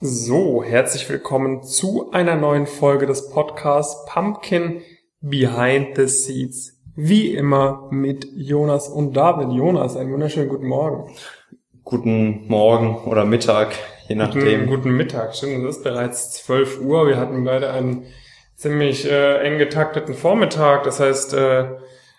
So, herzlich willkommen zu einer neuen Folge des Podcasts Pumpkin Behind the Seeds. Wie immer mit Jonas und David. Jonas, einen wunderschönen guten Morgen. Guten Morgen oder Mittag, je nachdem. Guten, guten Mittag, stimmt. Es ist bereits 12 Uhr. Wir hatten beide einen ziemlich äh, eng getakteten Vormittag. Das heißt, äh,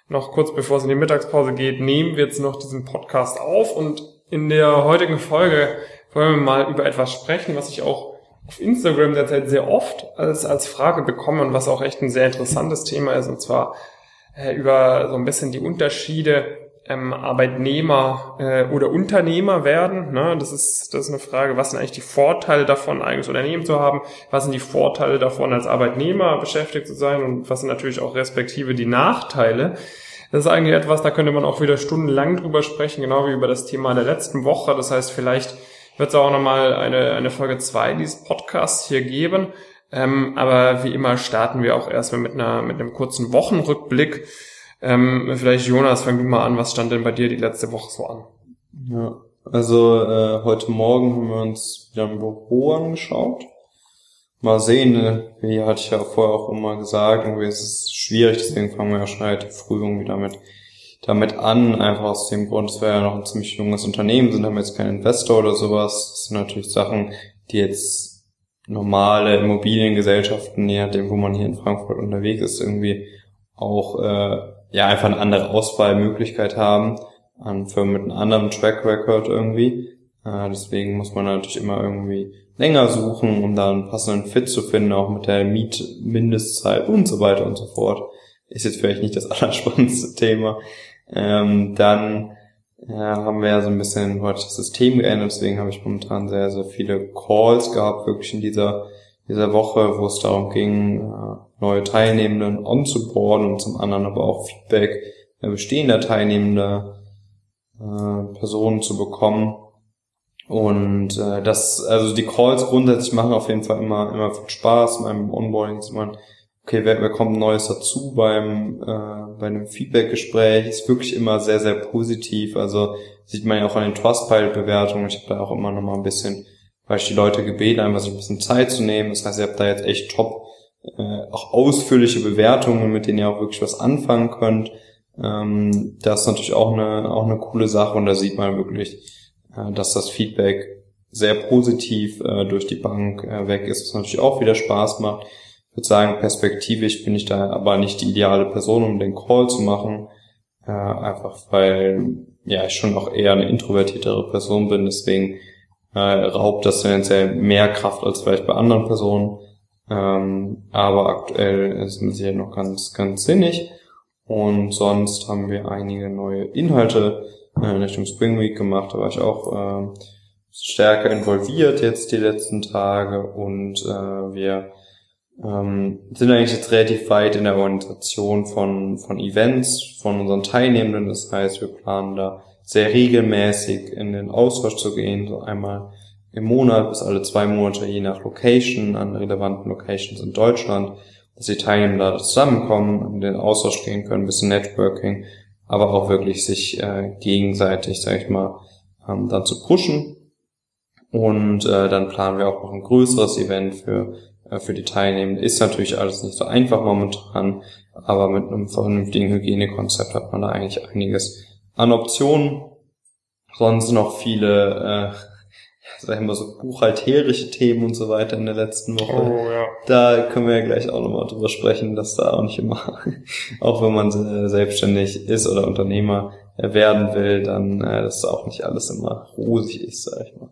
noch kurz bevor es in die Mittagspause geht, nehmen wir jetzt noch diesen Podcast auf und in der heutigen Folge wollen wir mal über etwas sprechen, was ich auch auf Instagram derzeit sehr oft als, als Frage bekomme und was auch echt ein sehr interessantes Thema ist, und zwar äh, über so ein bisschen die Unterschiede ähm, Arbeitnehmer äh, oder Unternehmer werden. Ne? Das, ist, das ist eine Frage, was sind eigentlich die Vorteile davon, ein eigenes Unternehmen zu haben? Was sind die Vorteile davon, als Arbeitnehmer beschäftigt zu sein? Und was sind natürlich auch respektive die Nachteile? Das ist eigentlich etwas, da könnte man auch wieder stundenlang drüber sprechen, genau wie über das Thema der letzten Woche. Das heißt, vielleicht wird es auch nochmal eine, eine Folge zwei dieses Podcasts hier geben. Ähm, aber wie immer starten wir auch erstmal mit einer mit einem kurzen Wochenrückblick. Ähm, vielleicht Jonas, fang du mal an. Was stand denn bei dir die letzte Woche so an? Ja, also äh, heute Morgen haben wir uns wieder im Büro angeschaut. Mal sehen, ne? wie hatte ich ja vorher auch immer gesagt, irgendwie ist es schwierig, deswegen fangen wir ja schon relativ früh irgendwie damit damit an, einfach aus dem Grund, es wäre ja noch ein ziemlich junges Unternehmen, sind haben jetzt kein Investor oder sowas. Das sind natürlich Sachen, die jetzt normale Immobiliengesellschaften, je nachdem, wo man hier in Frankfurt unterwegs ist, irgendwie auch äh, ja einfach eine andere Auswahlmöglichkeit haben an Firmen mit einem anderen Track Record irgendwie. Äh, deswegen muss man natürlich immer irgendwie länger suchen, um da einen passenden Fit zu finden, auch mit der Mietmindestzeit und so weiter und so fort. Ist jetzt vielleicht nicht das allerspannendste Thema. Ähm, dann ja, haben wir ja so ein bisschen heute das System geändert, deswegen habe ich momentan sehr, sehr viele Calls gehabt, wirklich in dieser, dieser Woche, wo es darum ging, äh, neue Teilnehmenden onzuboarden und zum anderen aber auch Feedback bestehender teilnehmender äh, Personen zu bekommen. Und äh, das, also die Calls grundsätzlich machen auf jeden Fall immer, immer viel Spaß. Beim Onboarding ist man okay, wer, wer kommt Neues dazu beim äh, bei einem Feedback-Gespräch, ist wirklich immer sehr, sehr positiv. Also sieht man ja auch an den Trustpilot-Bewertungen. Ich habe da auch immer noch mal ein bisschen, weil ich die Leute gebeten, einfach so ein bisschen Zeit zu nehmen. Das heißt, ihr habt da jetzt echt top, äh, auch ausführliche Bewertungen, mit denen ihr auch wirklich was anfangen könnt. Ähm, das ist natürlich auch eine, auch eine coole Sache und da sieht man wirklich, äh, dass das Feedback sehr positiv äh, durch die Bank äh, weg ist, was natürlich auch wieder Spaß macht würde sagen, perspektivisch bin ich da aber nicht die ideale Person, um den Call zu machen. Äh, einfach weil ja ich schon auch eher eine introvertiertere Person bin, deswegen äh, raubt das tendenziell mehr Kraft als vielleicht bei anderen Personen. Ähm, aber aktuell ist es hier noch ganz, ganz sinnig. Und sonst haben wir einige neue Inhalte äh, in Richtung Spring Week gemacht. Da war ich auch äh, stärker involviert jetzt die letzten Tage und äh, wir ähm, sind eigentlich jetzt relativ weit in der Organisation von, von Events, von unseren Teilnehmenden. Das heißt, wir planen da sehr regelmäßig in den Austausch zu gehen, so einmal im Monat bis alle zwei Monate, je nach Location, an relevanten Locations in Deutschland, dass die Teilnehmer da zusammenkommen, in den Austausch gehen können, ein bisschen Networking, aber auch wirklich sich äh, gegenseitig, sag ich mal, ähm, dann zu pushen. Und äh, dann planen wir auch noch ein größeres Event für für die Teilnehmenden. Ist natürlich alles nicht so einfach momentan, aber mit einem vernünftigen Hygienekonzept hat man da eigentlich einiges an Optionen. Sonst noch viele, äh, sag ich mal so buchhalterische Themen und so weiter in der letzten Woche. Oh, ja. Da können wir ja gleich auch nochmal drüber sprechen, dass da auch nicht immer, auch wenn man selbstständig ist oder Unternehmer werden will, dann äh, dass auch nicht alles immer rosig ist, sag ich mal.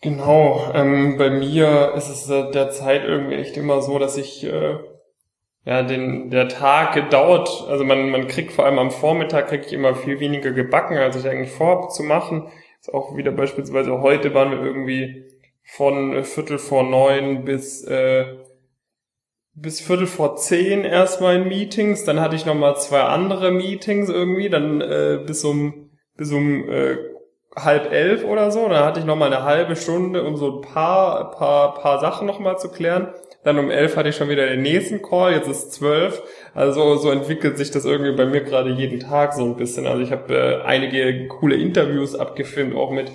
Genau, ähm, bei mir ist es äh, derzeit irgendwie echt immer so, dass ich äh, ja den der Tag dauert, also man man kriegt vor allem am Vormittag kriege ich immer viel weniger gebacken, als ich eigentlich vorhabe zu machen. Ist auch wieder beispielsweise heute waren wir irgendwie von Viertel vor neun bis äh, bis Viertel vor zehn erstmal in Meetings, dann hatte ich noch mal zwei andere Meetings irgendwie, dann äh, bis um bis um äh, halb elf oder so. Dann hatte ich noch mal eine halbe Stunde, um so ein paar, paar, paar Sachen noch mal zu klären. Dann um elf hatte ich schon wieder den nächsten Call. Jetzt ist zwölf. Also so entwickelt sich das irgendwie bei mir gerade jeden Tag so ein bisschen. Also ich habe äh, einige coole Interviews abgefilmt, auch mit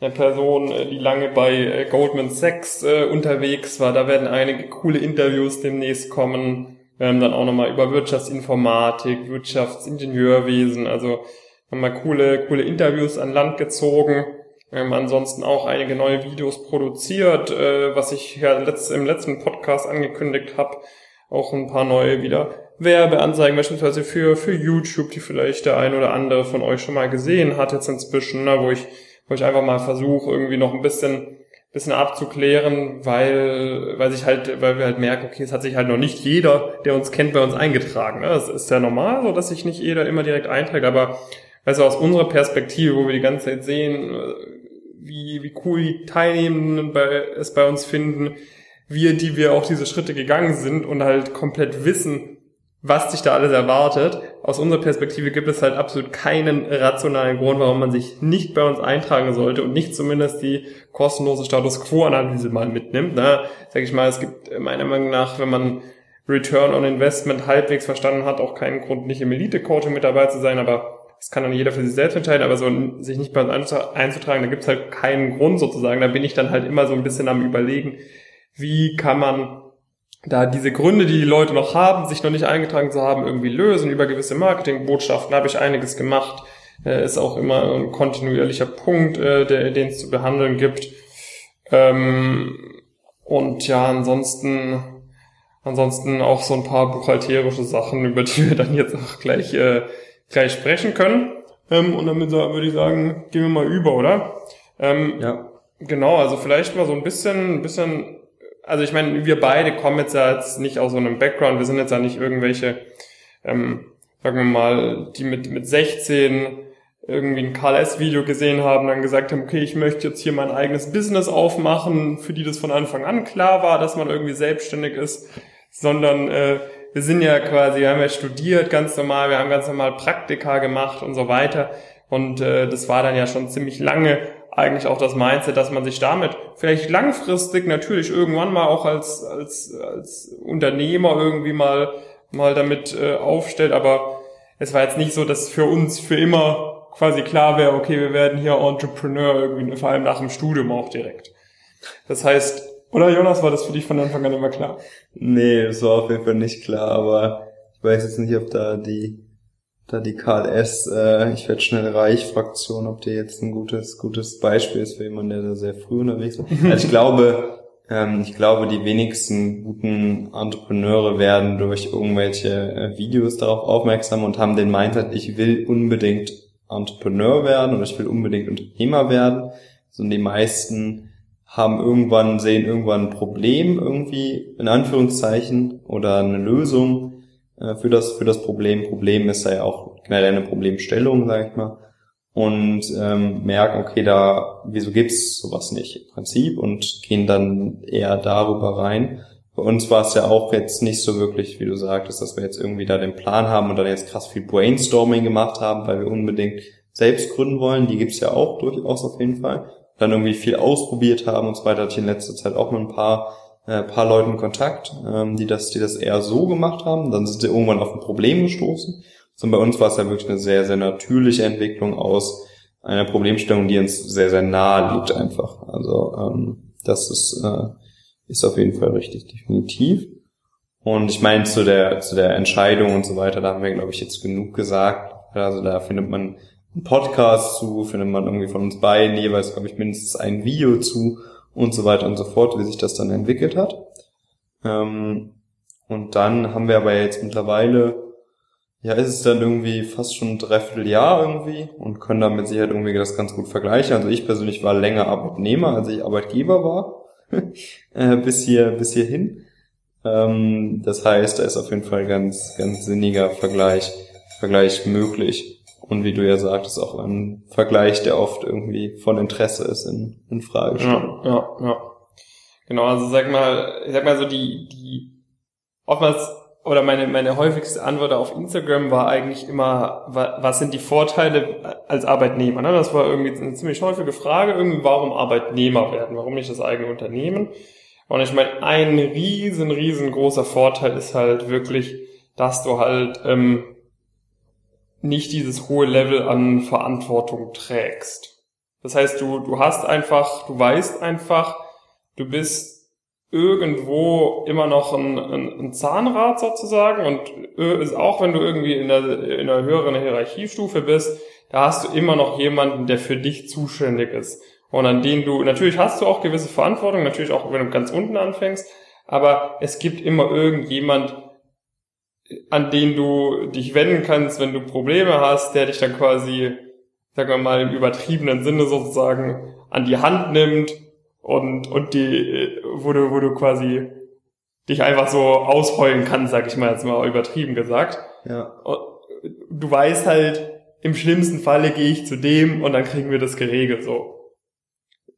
eine Person, äh, die lange bei äh, Goldman Sachs äh, unterwegs war. Da werden einige coole Interviews demnächst kommen. Haben dann auch nochmal über Wirtschaftsinformatik, Wirtschaftsingenieurwesen, also nochmal coole, coole Interviews an Land gezogen. Haben ansonsten auch einige neue Videos produziert, äh, was ich ja letzt, im letzten Podcast angekündigt habe. Auch ein paar neue wieder Werbeanzeigen beispielsweise für, für YouTube, die vielleicht der ein oder andere von euch schon mal gesehen hat jetzt inzwischen, ne, wo ich wo ich einfach mal versuche, irgendwie noch ein bisschen, bisschen abzuklären, weil, weil sich halt, weil wir halt merken, okay, es hat sich halt noch nicht jeder, der uns kennt, bei uns eingetragen. Ne? Das ist ja normal, so dass sich nicht jeder immer direkt einträgt, aber also aus unserer Perspektive, wo wir die ganze Zeit sehen, wie, wie cool die Teilnehmenden bei, es bei uns finden, wir, die wir auch diese Schritte gegangen sind und halt komplett wissen, was sich da alles erwartet. Aus unserer Perspektive gibt es halt absolut keinen rationalen Grund, warum man sich nicht bei uns eintragen sollte und nicht zumindest die kostenlose Status Quo-Analyse mal mitnimmt. Ne? Sag ich mal, es gibt meiner Meinung nach, wenn man Return on Investment halbwegs verstanden hat, auch keinen Grund, nicht im Elite-Coaching mit dabei zu sein, aber das kann dann jeder für sich selbst entscheiden, aber so sich nicht bei uns einzutragen, da gibt es halt keinen Grund sozusagen. Da bin ich dann halt immer so ein bisschen am überlegen, wie kann man da diese Gründe, die die Leute noch haben, sich noch nicht eingetragen zu haben, irgendwie lösen über gewisse Marketingbotschaften, habe ich einiges gemacht. Äh, ist auch immer ein kontinuierlicher Punkt, äh, der, den es zu behandeln gibt. Ähm, und ja, ansonsten, ansonsten auch so ein paar buchhalterische Sachen, über die wir dann jetzt auch gleich, äh, gleich sprechen können. Ähm, und damit würde ich sagen, gehen wir mal über, oder? Ähm, ja. Genau, also vielleicht mal so ein bisschen, ein bisschen also ich meine, wir beide kommen jetzt ja jetzt nicht aus so einem Background, wir sind jetzt ja nicht irgendwelche, ähm, sagen wir mal, die mit, mit 16 irgendwie ein KLS-Video gesehen haben, dann gesagt haben, okay, ich möchte jetzt hier mein eigenes Business aufmachen, für die das von Anfang an klar war, dass man irgendwie selbstständig ist, sondern äh, wir sind ja quasi, wir haben ja studiert ganz normal, wir haben ganz normal Praktika gemacht und so weiter und äh, das war dann ja schon ziemlich lange eigentlich auch das Mindset, dass man sich damit vielleicht langfristig natürlich irgendwann mal auch als, als, als Unternehmer irgendwie mal, mal damit äh, aufstellt, aber es war jetzt nicht so, dass für uns für immer quasi klar wäre, okay, wir werden hier Entrepreneur irgendwie, vor allem nach dem Studium auch direkt. Das heißt, oder Jonas, war das für dich von Anfang an immer klar? Nee, das war auf jeden Fall nicht klar, aber ich weiß jetzt nicht, ob da die da die KLS, äh, ich werde schnell reich Fraktion, ob die jetzt ein gutes, gutes Beispiel ist für jemanden, der da sehr früh unterwegs ist. Also ich glaube, ähm, ich glaube, die wenigsten guten Entrepreneure werden durch irgendwelche äh, Videos darauf aufmerksam und haben den Mindset, ich will unbedingt Entrepreneur werden oder ich will unbedingt Unternehmer werden. So die meisten haben irgendwann, sehen irgendwann ein Problem irgendwie, in Anführungszeichen, oder eine Lösung äh, für das, für das Problem. Problem ist ja auch generell eine Problemstellung, sage ich mal. Und ähm, merken, okay, da, wieso gibt's sowas nicht im Prinzip und gehen dann eher darüber rein. Bei uns war es ja auch jetzt nicht so wirklich, wie du sagtest, dass wir jetzt irgendwie da den Plan haben und dann jetzt krass viel Brainstorming gemacht haben, weil wir unbedingt selbst gründen wollen. Die gibt's ja auch durchaus auf jeden Fall. Dann irgendwie viel ausprobiert haben und so weiter. Hatte ich in letzter Zeit auch mit ein paar äh, paar Leuten Kontakt, ähm, die das, die das eher so gemacht haben. Dann sind sie irgendwann auf ein Problem gestoßen. Und bei uns war es ja wirklich eine sehr, sehr natürliche Entwicklung aus einer Problemstellung, die uns sehr, sehr nahe liegt einfach. Also ähm, das ist, äh, ist auf jeden Fall richtig, definitiv. Und ich meine, zu der, zu der Entscheidung und so weiter, da haben wir, glaube ich, jetzt genug gesagt. Also da findet man einen Podcast zu, findet man irgendwie von uns beiden jeweils, glaube ich, mindestens ein Video zu und so weiter und so fort, wie sich das dann entwickelt hat. Ähm, und dann haben wir aber jetzt mittlerweile, ja, ist es dann irgendwie fast schon ein Dreivierteljahr irgendwie und können damit sicher irgendwie das ganz gut vergleichen. Also ich persönlich war länger Arbeitnehmer, als ich Arbeitgeber war, äh, bis hier, bis hierhin. Ähm, das heißt, da ist auf jeden Fall ganz, ganz sinniger Vergleich, Vergleich möglich und wie du ja sagtest, auch ein Vergleich, der oft irgendwie von Interesse ist in, in Fragestellungen. Ja, ja, ja. Genau, also sag mal, ich sag mal so die, die oftmals oder meine, meine häufigste Antwort auf Instagram war eigentlich immer, was sind die Vorteile als Arbeitnehmer? Ne? Das war irgendwie eine ziemlich häufige Frage, irgendwie, warum Arbeitnehmer werden? Warum nicht das eigene Unternehmen? Und ich meine, ein riesen, riesengroßer Vorteil ist halt wirklich, dass du halt ähm, nicht dieses hohe Level an Verantwortung trägst. Das heißt, du, du hast einfach, du weißt einfach, du bist irgendwo immer noch ein, ein, ein Zahnrad sozusagen und ist auch wenn du irgendwie in einer, in einer höheren Hierarchiestufe bist, da hast du immer noch jemanden, der für dich zuständig ist und an den du, natürlich hast du auch gewisse Verantwortung, natürlich auch wenn du ganz unten anfängst, aber es gibt immer irgendjemand, an den du dich wenden kannst, wenn du Probleme hast, der dich dann quasi, sagen wir mal im übertriebenen Sinne sozusagen an die Hand nimmt und, und die, wo du, wo du quasi dich einfach so ausheulen kannst, sag ich mal jetzt mal übertrieben gesagt. Ja. Du weißt halt, im schlimmsten Falle gehe ich zu dem und dann kriegen wir das geregelt so.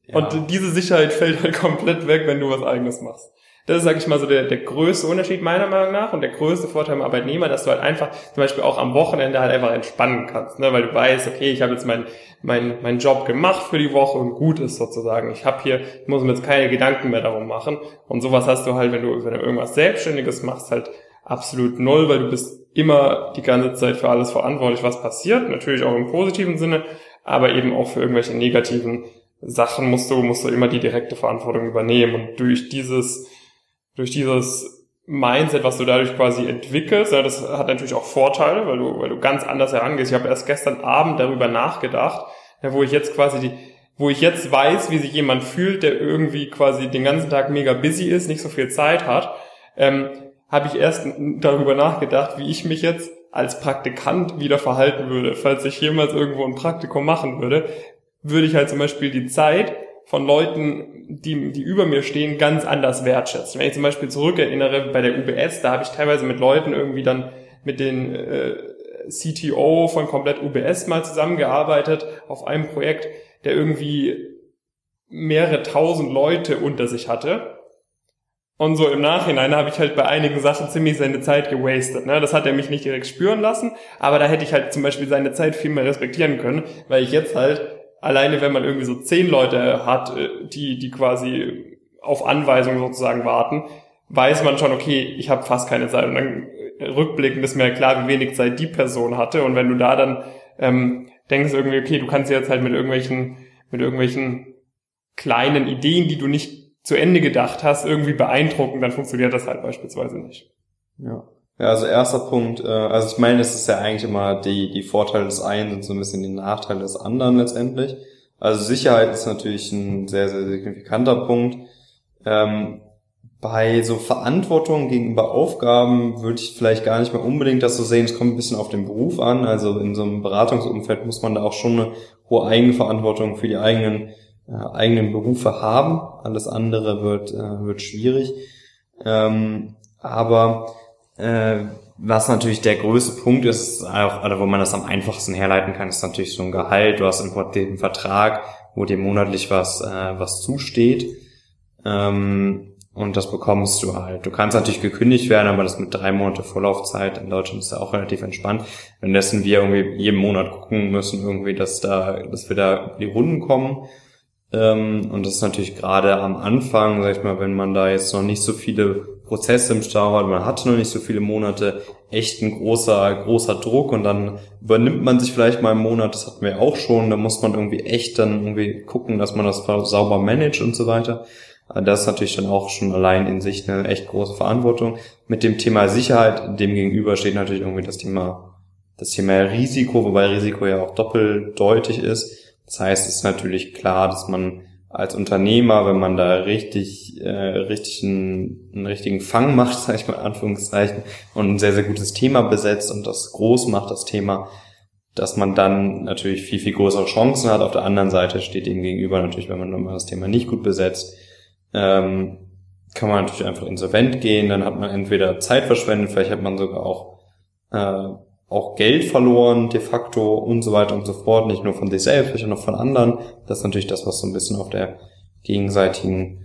Ja. Und diese Sicherheit fällt halt komplett weg, wenn du was eigenes machst. Das ist, sag ich mal, so der, der größte Unterschied meiner Meinung nach und der größte Vorteil im Arbeitnehmer, dass du halt einfach zum Beispiel auch am Wochenende halt einfach entspannen kannst, ne? weil du weißt, okay, ich habe jetzt meinen mein, mein Job gemacht für die Woche und gut ist sozusagen. Ich habe hier, ich muss mir jetzt keine Gedanken mehr darum machen und sowas hast du halt, wenn du, wenn du irgendwas Selbstständiges machst, halt absolut null, weil du bist immer die ganze Zeit für alles verantwortlich, was passiert, natürlich auch im positiven Sinne, aber eben auch für irgendwelche negativen Sachen musst du, musst du immer die direkte Verantwortung übernehmen und durch dieses durch dieses Mindset, was du dadurch quasi entwickelst, ja, das hat natürlich auch Vorteile, weil du, weil du ganz anders herangehst. Ich habe erst gestern Abend darüber nachgedacht, ja, wo ich jetzt quasi die, wo ich jetzt weiß, wie sich jemand fühlt, der irgendwie quasi den ganzen Tag mega busy ist, nicht so viel Zeit hat, ähm, habe ich erst darüber nachgedacht, wie ich mich jetzt als Praktikant wieder verhalten würde. Falls ich jemals irgendwo ein Praktikum machen würde, würde ich halt zum Beispiel die Zeit von Leuten, die, die über mir stehen, ganz anders wertschätzen. Wenn ich zum Beispiel zurückerinnere bei der UBS, da habe ich teilweise mit Leuten irgendwie dann mit den äh, CTO von komplett UBS mal zusammengearbeitet auf einem Projekt, der irgendwie mehrere tausend Leute unter sich hatte. Und so im Nachhinein habe ich halt bei einigen Sachen ziemlich seine Zeit gewastet. Ne? Das hat er mich nicht direkt spüren lassen, aber da hätte ich halt zum Beispiel seine Zeit viel mehr respektieren können, weil ich jetzt halt alleine wenn man irgendwie so zehn Leute hat, äh, die, die quasi auf Anweisung sozusagen warten, weiß man schon, okay, ich habe fast keine Zeit. Und dann äh, rückblickend ist mir klar, wie wenig Zeit die Person hatte. Und wenn du da dann ähm, denkst irgendwie, okay, du kannst jetzt halt mit irgendwelchen, mit irgendwelchen kleinen Ideen, die du nicht zu Ende gedacht hast, irgendwie beeindrucken, dann funktioniert das halt beispielsweise nicht. Ja. Ja, also erster Punkt, äh, also ich meine, es ist ja eigentlich immer die, die Vorteile des einen sind so ein bisschen die Nachteile des anderen letztendlich. Also Sicherheit ist natürlich ein sehr, sehr signifikanter Punkt. Ähm, bei so Verantwortung gegenüber Aufgaben würde ich vielleicht gar nicht mehr unbedingt das so sehen. Es kommt ein bisschen auf den Beruf an. Also in so einem Beratungsumfeld muss man da auch schon eine hohe Eigenverantwortung für die eigenen, äh, eigenen Berufe haben. Alles andere wird, äh, wird schwierig. Ähm, aber äh, was natürlich der größte Punkt ist, auch, oder wo man das am einfachsten herleiten kann, ist natürlich so ein Gehalt. Du hast einen Vertrag, wo dir monatlich was, äh, was zusteht. Ähm, und das bekommst du halt. Du kannst natürlich gekündigt werden, aber das mit drei Monate Vorlaufzeit in Deutschland ist ja auch relativ entspannt. Währenddessen wir irgendwie jeden Monat gucken müssen, irgendwie, dass da, dass wir da die Runden kommen. Ähm, und das ist natürlich gerade am Anfang, sag ich mal, wenn man da jetzt noch nicht so viele Prozesse im Stau hat, man hatte noch nicht so viele Monate, echt ein großer, großer Druck und dann übernimmt man sich vielleicht mal einen Monat, das hatten wir auch schon, da muss man irgendwie echt dann irgendwie gucken, dass man das sauber managt und so weiter. Das ist natürlich dann auch schon allein in sich eine echt große Verantwortung. Mit dem Thema Sicherheit, dem gegenüber steht natürlich irgendwie das Thema, das Thema Risiko, wobei Risiko ja auch doppeldeutig ist. Das heißt, es ist natürlich klar, dass man als Unternehmer, wenn man da richtig, äh, richtig einen, einen richtigen Fang macht, sage ich mal Anführungszeichen, und ein sehr, sehr gutes Thema besetzt und das groß macht, das Thema, dass man dann natürlich viel, viel größere Chancen hat. Auf der anderen Seite steht dem gegenüber natürlich, wenn man das Thema nicht gut besetzt, ähm, kann man natürlich einfach insolvent gehen, dann hat man entweder Zeit verschwendet, vielleicht hat man sogar auch äh, auch Geld verloren de facto und so weiter und so fort, nicht nur von sich selbst, sondern auch von anderen. Das ist natürlich das, was so ein bisschen auf der gegenseitigen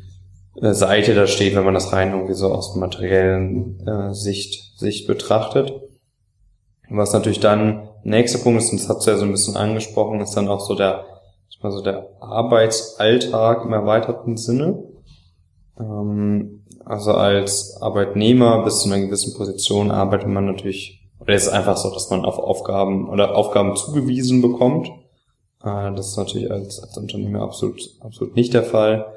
äh, Seite da steht, wenn man das rein irgendwie so aus materiellen äh, Sicht, Sicht betrachtet. Was natürlich dann nächster Punkt ist, und das hat du ja so ein bisschen angesprochen, ist dann auch so der, mal so der Arbeitsalltag im erweiterten Sinne. Ähm, also als Arbeitnehmer bis zu einer gewissen Position arbeitet man natürlich oder ist es einfach so, dass man auf Aufgaben oder Aufgaben zugewiesen bekommt Äh, das ist natürlich als, als Unternehmer absolut, absolut nicht der Fall.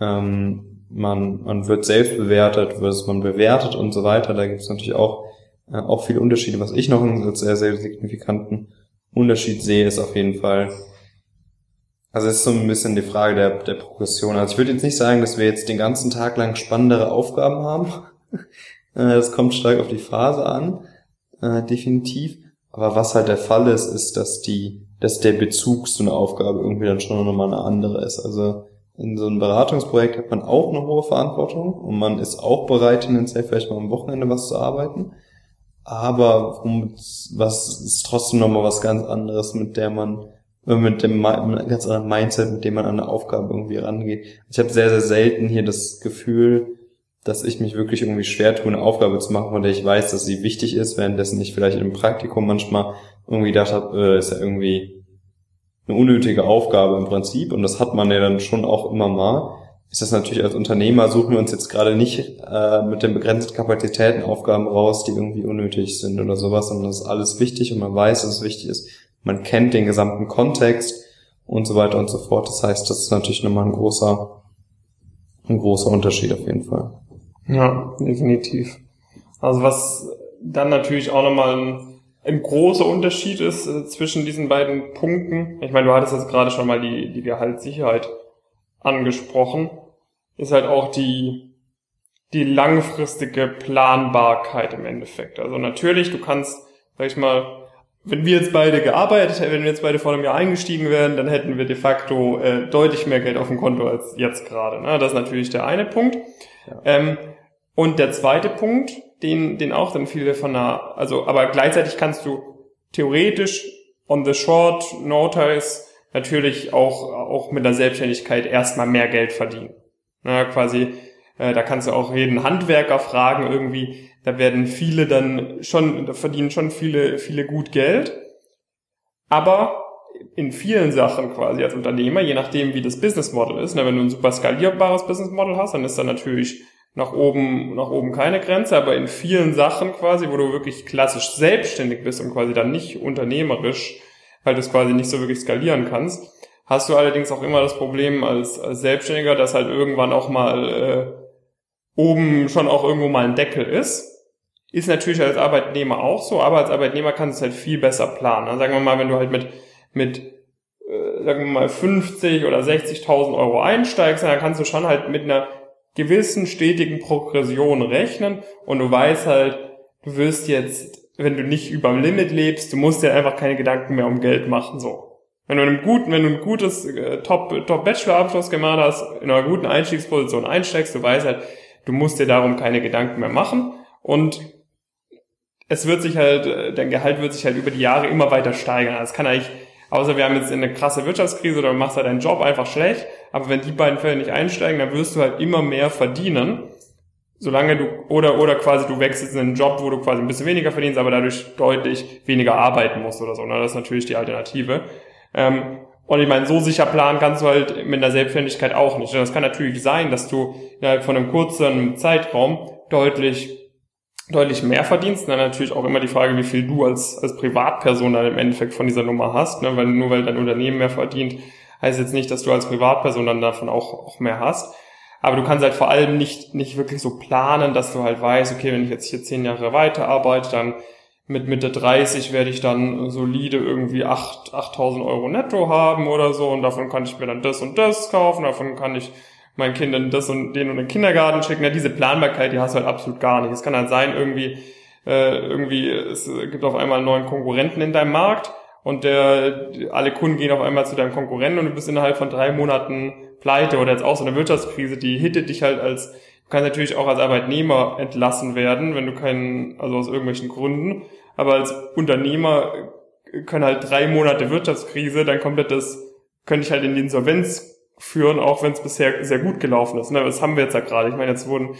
Ähm, man, man wird selbst bewertet, wird man bewertet und so weiter. Da gibt es natürlich auch, äh, auch viele Unterschiede. Was ich noch einen sehr, sehr signifikanten Unterschied sehe, ist auf jeden Fall, also es ist so ein bisschen die Frage der, der Progression. Also ich würde jetzt nicht sagen, dass wir jetzt den ganzen Tag lang spannendere Aufgaben haben. Äh, das kommt stark auf die Phase an, äh, definitiv. Aber was halt der Fall ist, ist, dass die, dass der Bezug zu einer Aufgabe irgendwie dann schon nochmal eine andere ist. Also in so einem Beratungsprojekt hat man auch eine hohe Verantwortung und man ist auch bereit, tendenziell vielleicht mal am Wochenende was zu arbeiten. Aber was ist trotzdem nochmal was ganz anderes, mit der man mit dem mit einem ganz anderen Mindset, mit dem man an eine Aufgabe irgendwie rangeht. Ich habe sehr, sehr selten hier das Gefühl, dass ich mich wirklich irgendwie schwer tue, eine Aufgabe zu machen, von der ich weiß, dass sie wichtig ist, währenddessen ich vielleicht im Praktikum manchmal irgendwie gedacht habe, äh, ist ja irgendwie eine unnötige Aufgabe im Prinzip und das hat man ja dann schon auch immer mal. Ist das natürlich als Unternehmer suchen wir uns jetzt gerade nicht äh, mit den begrenzten Kapazitäten Aufgaben raus, die irgendwie unnötig sind oder sowas, sondern das ist alles wichtig und man weiß, dass es wichtig ist man kennt den gesamten Kontext und so weiter und so fort. Das heißt, das ist natürlich nochmal ein großer, ein großer Unterschied auf jeden Fall. Ja, definitiv. Also was dann natürlich auch nochmal ein, ein großer Unterschied ist äh, zwischen diesen beiden Punkten. Ich meine, du hattest jetzt gerade schon mal die, die Gehaltssicherheit angesprochen, ist halt auch die, die langfristige Planbarkeit im Endeffekt. Also natürlich, du kannst, sag ich mal, wenn wir jetzt beide gearbeitet hätten, wenn wir jetzt beide vor einem Jahr eingestiegen wären, dann hätten wir de facto äh, deutlich mehr Geld auf dem Konto als jetzt gerade. Ne? Das ist natürlich der eine Punkt. Ähm, und der zweite Punkt, den, den auch dann viele von einer, also, aber gleichzeitig kannst du theoretisch on the short notice natürlich auch, auch mit der Selbstständigkeit erstmal mehr Geld verdienen. Ne? Quasi, äh, da kannst du auch jeden Handwerker fragen irgendwie, da werden viele dann schon, da verdienen schon viele, viele gut Geld. Aber in vielen Sachen quasi als Unternehmer, je nachdem wie das Business Model ist, ne, wenn du ein super skalierbares Business Model hast, dann ist da natürlich nach oben, nach oben keine Grenze, aber in vielen Sachen quasi, wo du wirklich klassisch selbstständig bist und quasi dann nicht unternehmerisch, weil du es quasi nicht so wirklich skalieren kannst, hast du allerdings auch immer das Problem als, als Selbstständiger, dass halt irgendwann auch mal äh, oben schon auch irgendwo mal ein Deckel ist ist natürlich als Arbeitnehmer auch so, aber als Arbeitnehmer kannst du es halt viel besser planen. Also sagen wir mal, wenn du halt mit, mit äh, sagen wir mal 50 oder 60.000 Euro einsteigst, dann kannst du schon halt mit einer gewissen stetigen Progression rechnen und du weißt halt, du wirst jetzt, wenn du nicht über dem Limit lebst, du musst dir einfach keine Gedanken mehr um Geld machen, so. Wenn du einen guten, wenn du ein gutes äh, Top, Top Bachelor Abschluss gemacht hast, in einer guten Einstiegsposition einsteigst, du weißt halt, du musst dir darum keine Gedanken mehr machen und es wird sich halt, äh, dein Gehalt wird sich halt über die Jahre immer weiter steigern. Es kann eigentlich, außer wir haben jetzt eine krasse Wirtschaftskrise oder du machst halt deinen Job einfach schlecht, aber wenn die beiden Fälle nicht einsteigen, dann wirst du halt immer mehr verdienen. Solange du, oder, oder quasi du wechselst in einen Job, wo du quasi ein bisschen weniger verdienst, aber dadurch deutlich weniger arbeiten musst oder so. Das ist natürlich die Alternative. Ähm, und ich meine, so sicher planen kannst du halt mit einer Selbstständigkeit auch nicht. Das kann natürlich sein, dass du innerhalb von einem kurzen Zeitraum deutlich deutlich mehr verdienst. Dann natürlich auch immer die Frage, wie viel du als, als Privatperson dann im Endeffekt von dieser Nummer hast. Ne? Weil nur weil dein Unternehmen mehr verdient, heißt jetzt nicht, dass du als Privatperson dann davon auch, auch mehr hast. Aber du kannst halt vor allem nicht, nicht wirklich so planen, dass du halt weißt, okay, wenn ich jetzt hier zehn Jahre weiterarbeite, dann mit Mitte 30 werde ich dann solide irgendwie 8, 8000 Euro netto haben oder so und davon kann ich mir dann das und das kaufen, davon kann ich meinen Kindern das und den und den Kindergarten schicken. Ja, diese Planbarkeit, die hast du halt absolut gar nicht. Es kann halt sein, irgendwie, äh, irgendwie, es gibt auf einmal einen neuen Konkurrenten in deinem Markt und der, alle Kunden gehen auf einmal zu deinem Konkurrenten und du bist innerhalb von drei Monaten pleite oder jetzt auch so eine Wirtschaftskrise, die hittet dich halt als, du kannst natürlich auch als Arbeitnehmer entlassen werden, wenn du keinen, also aus irgendwelchen Gründen, aber als Unternehmer können halt drei Monate Wirtschaftskrise, dann komplett das, könnte ich halt in die Insolvenz führen, auch wenn es bisher sehr gut gelaufen ist. Ne? Das haben wir jetzt ja gerade. Ich meine, jetzt wurden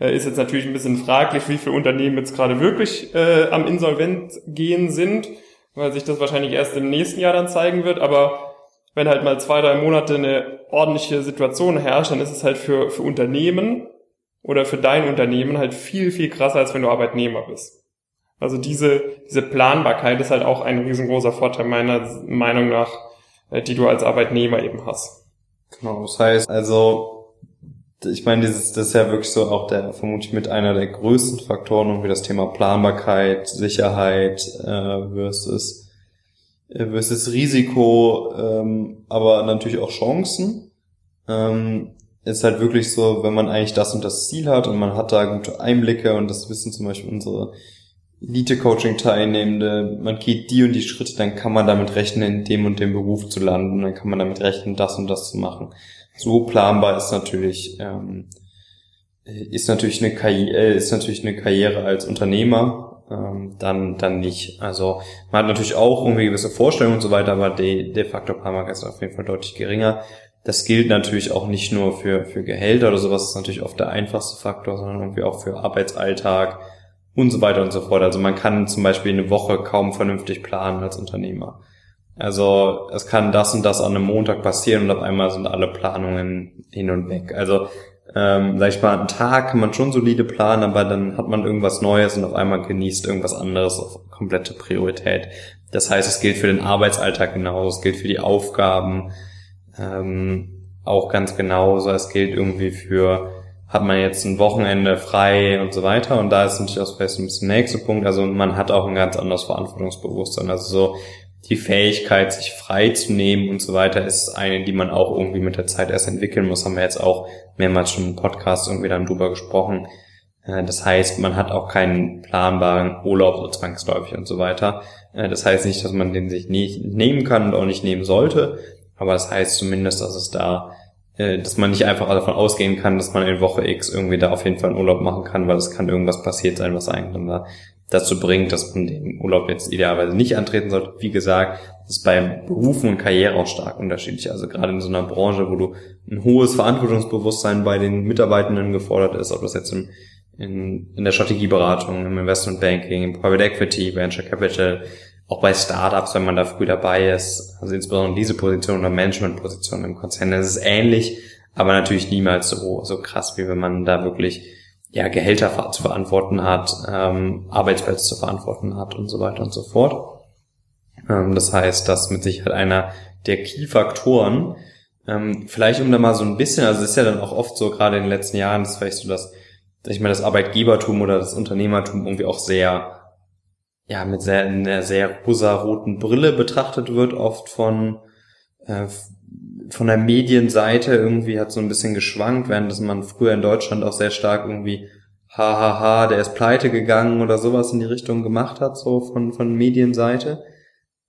äh, ist jetzt natürlich ein bisschen fraglich, wie viele Unternehmen jetzt gerade wirklich äh, am Insolvent gehen sind, weil sich das wahrscheinlich erst im nächsten Jahr dann zeigen wird. Aber wenn halt mal zwei, drei Monate eine ordentliche Situation herrscht, dann ist es halt für, für Unternehmen oder für dein Unternehmen halt viel, viel krasser, als wenn du Arbeitnehmer bist. Also diese, diese Planbarkeit ist halt auch ein riesengroßer Vorteil meiner Meinung nach äh, die du als Arbeitnehmer eben hast. Genau, das heißt also, ich meine, dieses, das ist ja wirklich so auch der, vermutlich mit einer der größten Faktoren, irgendwie das Thema Planbarkeit, Sicherheit äh, versus, äh, versus Risiko, ähm, aber natürlich auch Chancen. Ähm, ist halt wirklich so, wenn man eigentlich das und das Ziel hat und man hat da gute Einblicke und das wissen zum Beispiel unsere Elite-Coaching-Teilnehmende, man geht die und die Schritte, dann kann man damit rechnen, in dem und dem Beruf zu landen, dann kann man damit rechnen, das und das zu machen. So planbar ist natürlich, ähm, ist natürlich eine Karriere, äh, ist natürlich eine Karriere als Unternehmer, ähm, dann, dann nicht. Also, man hat natürlich auch irgendwie gewisse Vorstellungen und so weiter, aber de, de facto Planbarkeit ist auf jeden Fall deutlich geringer. Das gilt natürlich auch nicht nur für, für Gehälter oder sowas, ist natürlich oft der einfachste Faktor, sondern irgendwie auch für Arbeitsalltag, und so weiter und so fort. Also man kann zum Beispiel eine Woche kaum vernünftig planen als Unternehmer. Also es kann das und das an einem Montag passieren und auf einmal sind alle Planungen hin und weg. Also ähm, sag ich mal, einen Tag kann man schon solide planen, aber dann hat man irgendwas Neues und auf einmal genießt irgendwas anderes auf komplette Priorität. Das heißt, es gilt für den Arbeitsalltag genauso, es gilt für die Aufgaben ähm, auch ganz genauso, es gilt irgendwie für hat man jetzt ein Wochenende frei und so weiter. Und da ist natürlich auch vielleicht ein bisschen der nächste Punkt. Also man hat auch ein ganz anderes Verantwortungsbewusstsein. Also so die Fähigkeit, sich frei zu nehmen und so weiter, ist eine, die man auch irgendwie mit der Zeit erst entwickeln muss. Haben wir jetzt auch mehrmals schon im Podcast irgendwie dann drüber gesprochen. Äh, das heißt, man hat auch keinen planbaren Urlaub so zwangsläufig und so weiter. Äh, das heißt nicht, dass man den sich nicht nehmen kann und auch nicht nehmen sollte. Aber das heißt zumindest, dass es da dass man nicht einfach davon ausgehen kann, dass man in Woche X irgendwie da auf jeden Fall einen Urlaub machen kann, weil es kann irgendwas passiert sein, was eigentlich dann dazu bringt, dass man den Urlaub jetzt idealerweise nicht antreten sollte. Wie gesagt, das ist beim Berufen und Karriere auch stark unterschiedlich. Also gerade in so einer Branche, wo du ein hohes Verantwortungsbewusstsein bei den Mitarbeitenden gefordert ist, ob das jetzt in, in, in der Strategieberatung, im Investmentbanking, im Private Equity, Venture Capital, auch bei Startups, wenn man da früh dabei ist, also insbesondere diese Position oder Managementposition im Konzern, das ist ähnlich, aber natürlich niemals so, so krass, wie wenn man da wirklich ja, Gehälter zu verantworten hat, ähm, Arbeitsplätze zu verantworten hat und so weiter und so fort. Ähm, das heißt, das mit Sicherheit einer der Key-Faktoren. Ähm, vielleicht um da mal so ein bisschen, also es ist ja dann auch oft so, gerade in den letzten Jahren, ist vielleicht so, dass, dass ich meine, das Arbeitgebertum oder das Unternehmertum irgendwie auch sehr ja mit sehr, einer sehr rosa-roten Brille betrachtet wird, oft von äh, von der Medienseite irgendwie hat so ein bisschen geschwankt, während das man früher in Deutschland auch sehr stark irgendwie hahaha, der ist pleite gegangen oder sowas in die Richtung gemacht hat, so von, von Medienseite,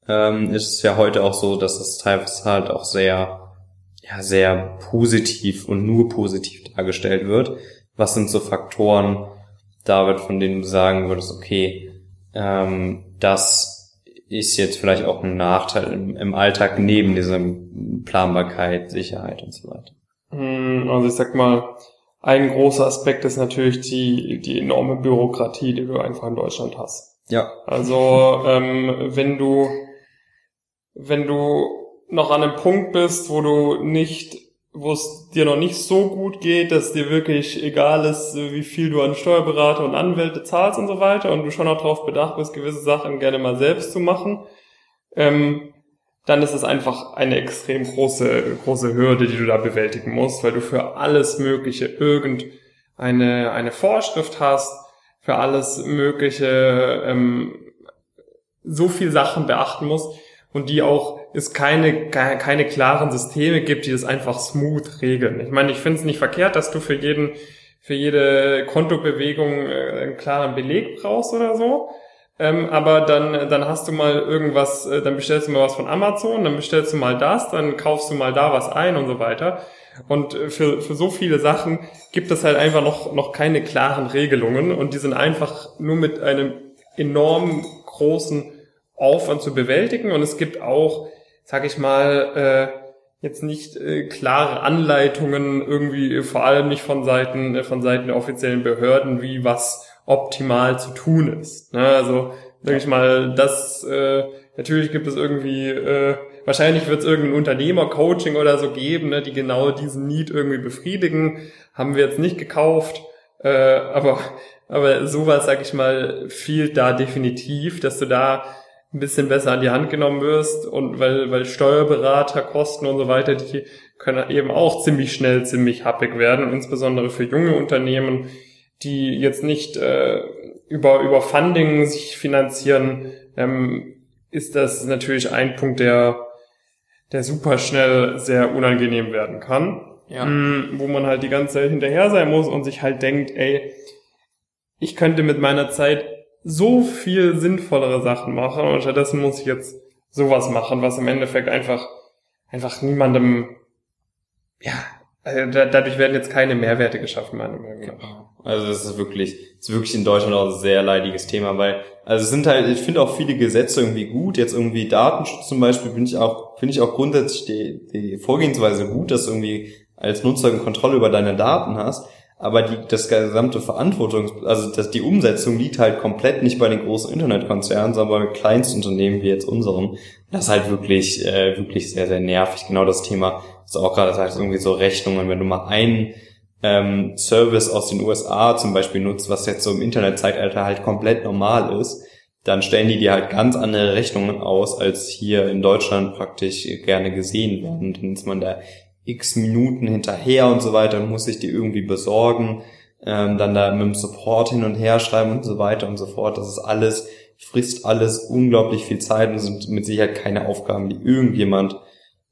ähm, ist es ja heute auch so, dass es teilweise halt auch sehr, ja, sehr positiv und nur positiv dargestellt wird. Was sind so Faktoren, David, von denen du sagen würdest, okay, ähm, das ist jetzt vielleicht auch ein Nachteil im, im Alltag neben dieser Planbarkeit, Sicherheit und so weiter. Hm, also ich sag mal, ein großer Aspekt ist natürlich die, die enorme Bürokratie, die du einfach in Deutschland hast. Ja. Also ähm, wenn du wenn du noch an einem Punkt bist, wo du nicht wo es dir noch nicht so gut geht, dass dir wirklich egal ist, wie viel du an Steuerberater und Anwälte zahlst und so weiter und du schon auch darauf bedacht bist, gewisse Sachen gerne mal selbst zu machen, ähm, dann ist es einfach eine extrem große, große Hürde, die du da bewältigen musst, weil du für alles Mögliche irgendeine eine Vorschrift hast, für alles Mögliche ähm, so viel Sachen beachten musst und die auch es keine, keine klaren Systeme gibt, die das einfach smooth regeln. Ich meine, ich finde es nicht verkehrt, dass du für jeden, für jede Kontobewegung äh, einen klaren Beleg brauchst oder so. Ähm, aber dann, dann hast du mal irgendwas, äh, dann bestellst du mal was von Amazon, dann bestellst du mal das, dann kaufst du mal da was ein und so weiter. Und äh, für, für so viele Sachen gibt es halt einfach noch, noch keine klaren Regelungen und die sind einfach nur mit einem enorm großen Aufwand zu bewältigen. Und es gibt auch sag ich mal, äh, jetzt nicht äh, klare Anleitungen irgendwie, vor allem nicht von Seiten, äh, von Seiten der offiziellen Behörden, wie was optimal zu tun ist. Ne? Also, sag ich mal, das, äh, natürlich gibt es irgendwie, äh, wahrscheinlich wird es irgendein Unternehmercoaching oder so geben, ne, die genau diesen Need irgendwie befriedigen. Haben wir jetzt nicht gekauft, äh, aber, aber sowas, sag ich mal, fehlt da definitiv, dass du da ein bisschen besser an die Hand genommen wirst und weil, weil Steuerberater, Kosten und so weiter, die können eben auch ziemlich schnell ziemlich happig werden und insbesondere für junge Unternehmen, die jetzt nicht äh, über, über Funding sich finanzieren, ähm, ist das natürlich ein Punkt, der, der super schnell sehr unangenehm werden kann. Ja. Mm, wo man halt die ganze Zeit hinterher sein muss und sich halt denkt, ey, ich könnte mit meiner Zeit so viel sinnvollere Sachen machen und stattdessen muss ich jetzt sowas machen, was im Endeffekt einfach, einfach niemandem, ja, also dadurch werden jetzt keine Mehrwerte geschaffen, meiner Meinung nach. Genau. Also das ist wirklich, das ist wirklich in Deutschland auch ein sehr leidiges Thema, weil, also es sind halt, ich finde auch viele Gesetze irgendwie gut, jetzt irgendwie Datenschutz zum Beispiel, finde ich auch, finde ich auch grundsätzlich die, die Vorgehensweise gut, dass irgendwie als Nutzer eine Kontrolle über deine Daten hast aber die, das gesamte Verantwortung, also das, die Umsetzung liegt halt komplett nicht bei den großen Internetkonzernen, sondern bei Kleinstunternehmen wie jetzt unserem. Das ist halt wirklich, äh, wirklich sehr, sehr nervig. Genau das Thema, du auch gerade sagst, irgendwie so Rechnungen, wenn du mal einen ähm, Service aus den USA zum Beispiel nutzt, was jetzt so im Internetzeitalter halt komplett normal ist, dann stellen die dir halt ganz andere Rechnungen aus, als hier in Deutschland praktisch gerne gesehen werden. Dann ist man da x Minuten hinterher und so weiter und muss sich die irgendwie besorgen, ähm, dann da mit dem Support hin und her schreiben und so weiter und so fort. Das ist alles, frisst alles unglaublich viel Zeit und sind mit Sicherheit keine Aufgaben, die irgendjemand,